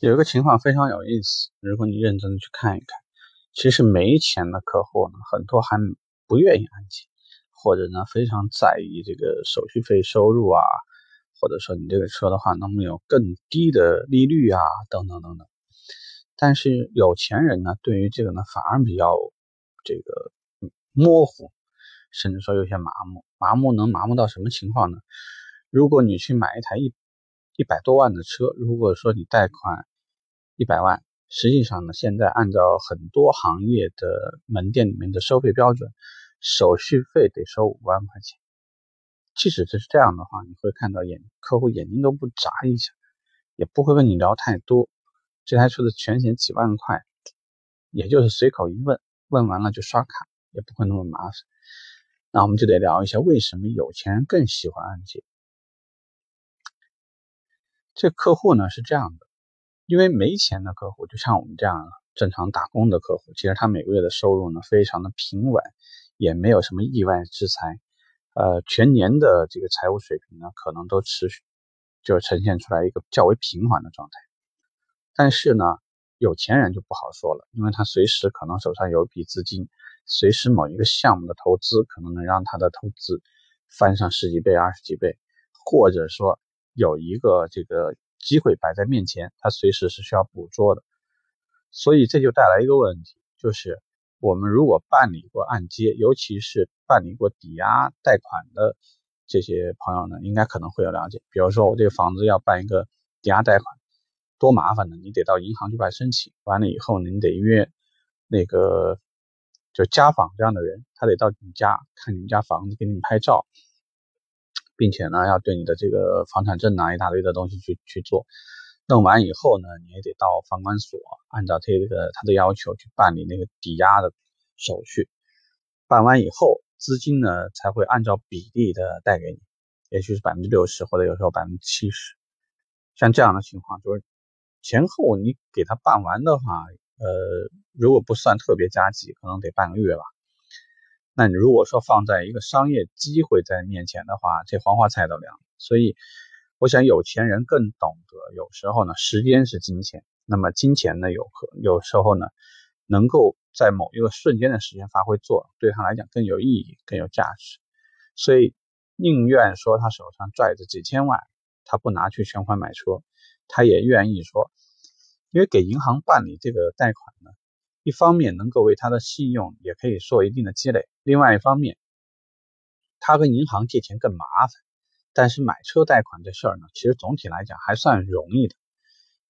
有一个情况非常有意思，如果你认真的去看一看，其实没钱的客户呢，很多还不愿意按揭，或者呢非常在意这个手续费收入啊，或者说你这个车的话能不能有更低的利率啊，等等等等。但是有钱人呢，对于这个呢反而比较这个模糊，甚至说有些麻木。麻木能麻木到什么情况呢？如果你去买一台一一百多万的车，如果说你贷款一百万，实际上呢，现在按照很多行业的门店里面的收费标准，手续费得收五万块钱。即使这是这样的话，你会看到眼客户眼睛都不眨一下，也不会跟你聊太多。这台车的全险几万块，也就是随口一问，问完了就刷卡，也不会那么麻烦。那我们就得聊一下，为什么有钱人更喜欢按揭？这客户呢是这样的，因为没钱的客户，就像我们这样正常打工的客户，其实他每个月的收入呢非常的平稳，也没有什么意外之财，呃，全年的这个财务水平呢可能都持续就呈现出来一个较为平缓的状态。但是呢，有钱人就不好说了，因为他随时可能手上有一笔资金，随时某一个项目的投资可能能让他的投资翻上十几倍、二十几倍，或者说。有一个这个机会摆在面前，他随时是需要捕捉的，所以这就带来一个问题，就是我们如果办理过按揭，尤其是办理过抵押贷款的这些朋友呢，应该可能会有了解。比如说我这个房子要办一个抵押贷款，多麻烦呢？你得到银行去办申请，完了以后你得约那个就家访这样的人，他得到你家看你们家房子，给你们拍照。并且呢，要对你的这个房产证啊一大堆的东西去去做，弄完以后呢，你也得到房管所，按照这个他的要求去办理那个抵押的手续。办完以后，资金呢才会按照比例的贷给你，也许是百分之六十，或者有时候百分之七十。像这样的情况，就是前后你给他办完的话，呃，如果不算特别加急，可能得半个月吧。那你如果说放在一个商业机会在面前的话，这黄花菜都凉了。所以，我想有钱人更懂得，有时候呢，时间是金钱。那么金钱呢，有可有时候呢，能够在某一个瞬间的时间发挥作用，对他来讲更有意义、更有价值。所以，宁愿说他手上拽着几千万，他不拿去全款买车，他也愿意说，因为给银行办理这个贷款呢。一方面能够为他的信用也可以做一定的积累，另外一方面，他跟银行借钱更麻烦。但是买车贷款这事儿呢，其实总体来讲还算容易的。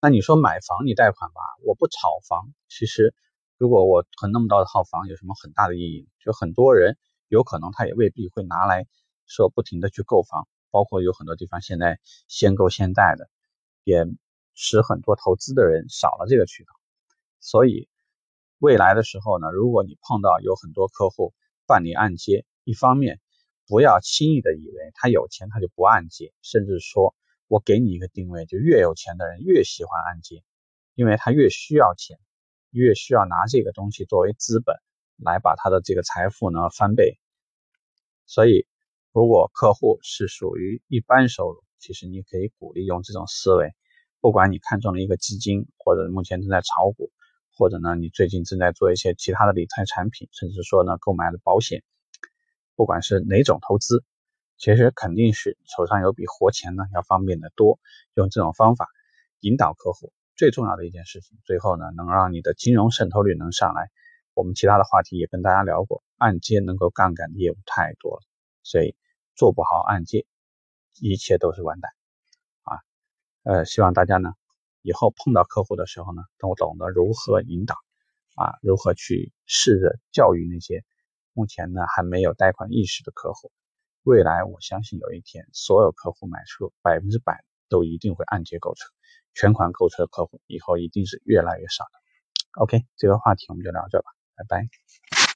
那你说买房你贷款吧，我不炒房，其实如果我很那么多套房，有什么很大的意义？就很多人有可能他也未必会拿来说不停的去购房，包括有很多地方现在先购先贷的，也使很多投资的人少了这个渠道，所以。未来的时候呢，如果你碰到有很多客户办理按揭，一方面不要轻易的以为他有钱他就不按揭，甚至说我给你一个定位，就越有钱的人越喜欢按揭，因为他越需要钱，越需要拿这个东西作为资本来把他的这个财富呢翻倍。所以，如果客户是属于一般收入，其实你可以鼓励用这种思维，不管你看中了一个基金，或者目前正在炒股。或者呢，你最近正在做一些其他的理财产品，甚至说呢，购买的保险，不管是哪种投资，其实肯定是手上有笔活钱呢，要方便的多。用这种方法引导客户，最重要的一件事情，最后呢，能让你的金融渗透率能上来。我们其他的话题也跟大家聊过，按揭能够杠杆的业务太多了，所以做不好按揭，一切都是完蛋啊。呃，希望大家呢。以后碰到客户的时候呢，都懂得如何引导，啊，如何去试着教育那些目前呢还没有贷款意识的客户。未来我相信有一天，所有客户买车百分之百都一定会按揭购车，全款购车的客户以后一定是越来越少的。OK，这个话题我们就聊这吧，拜拜。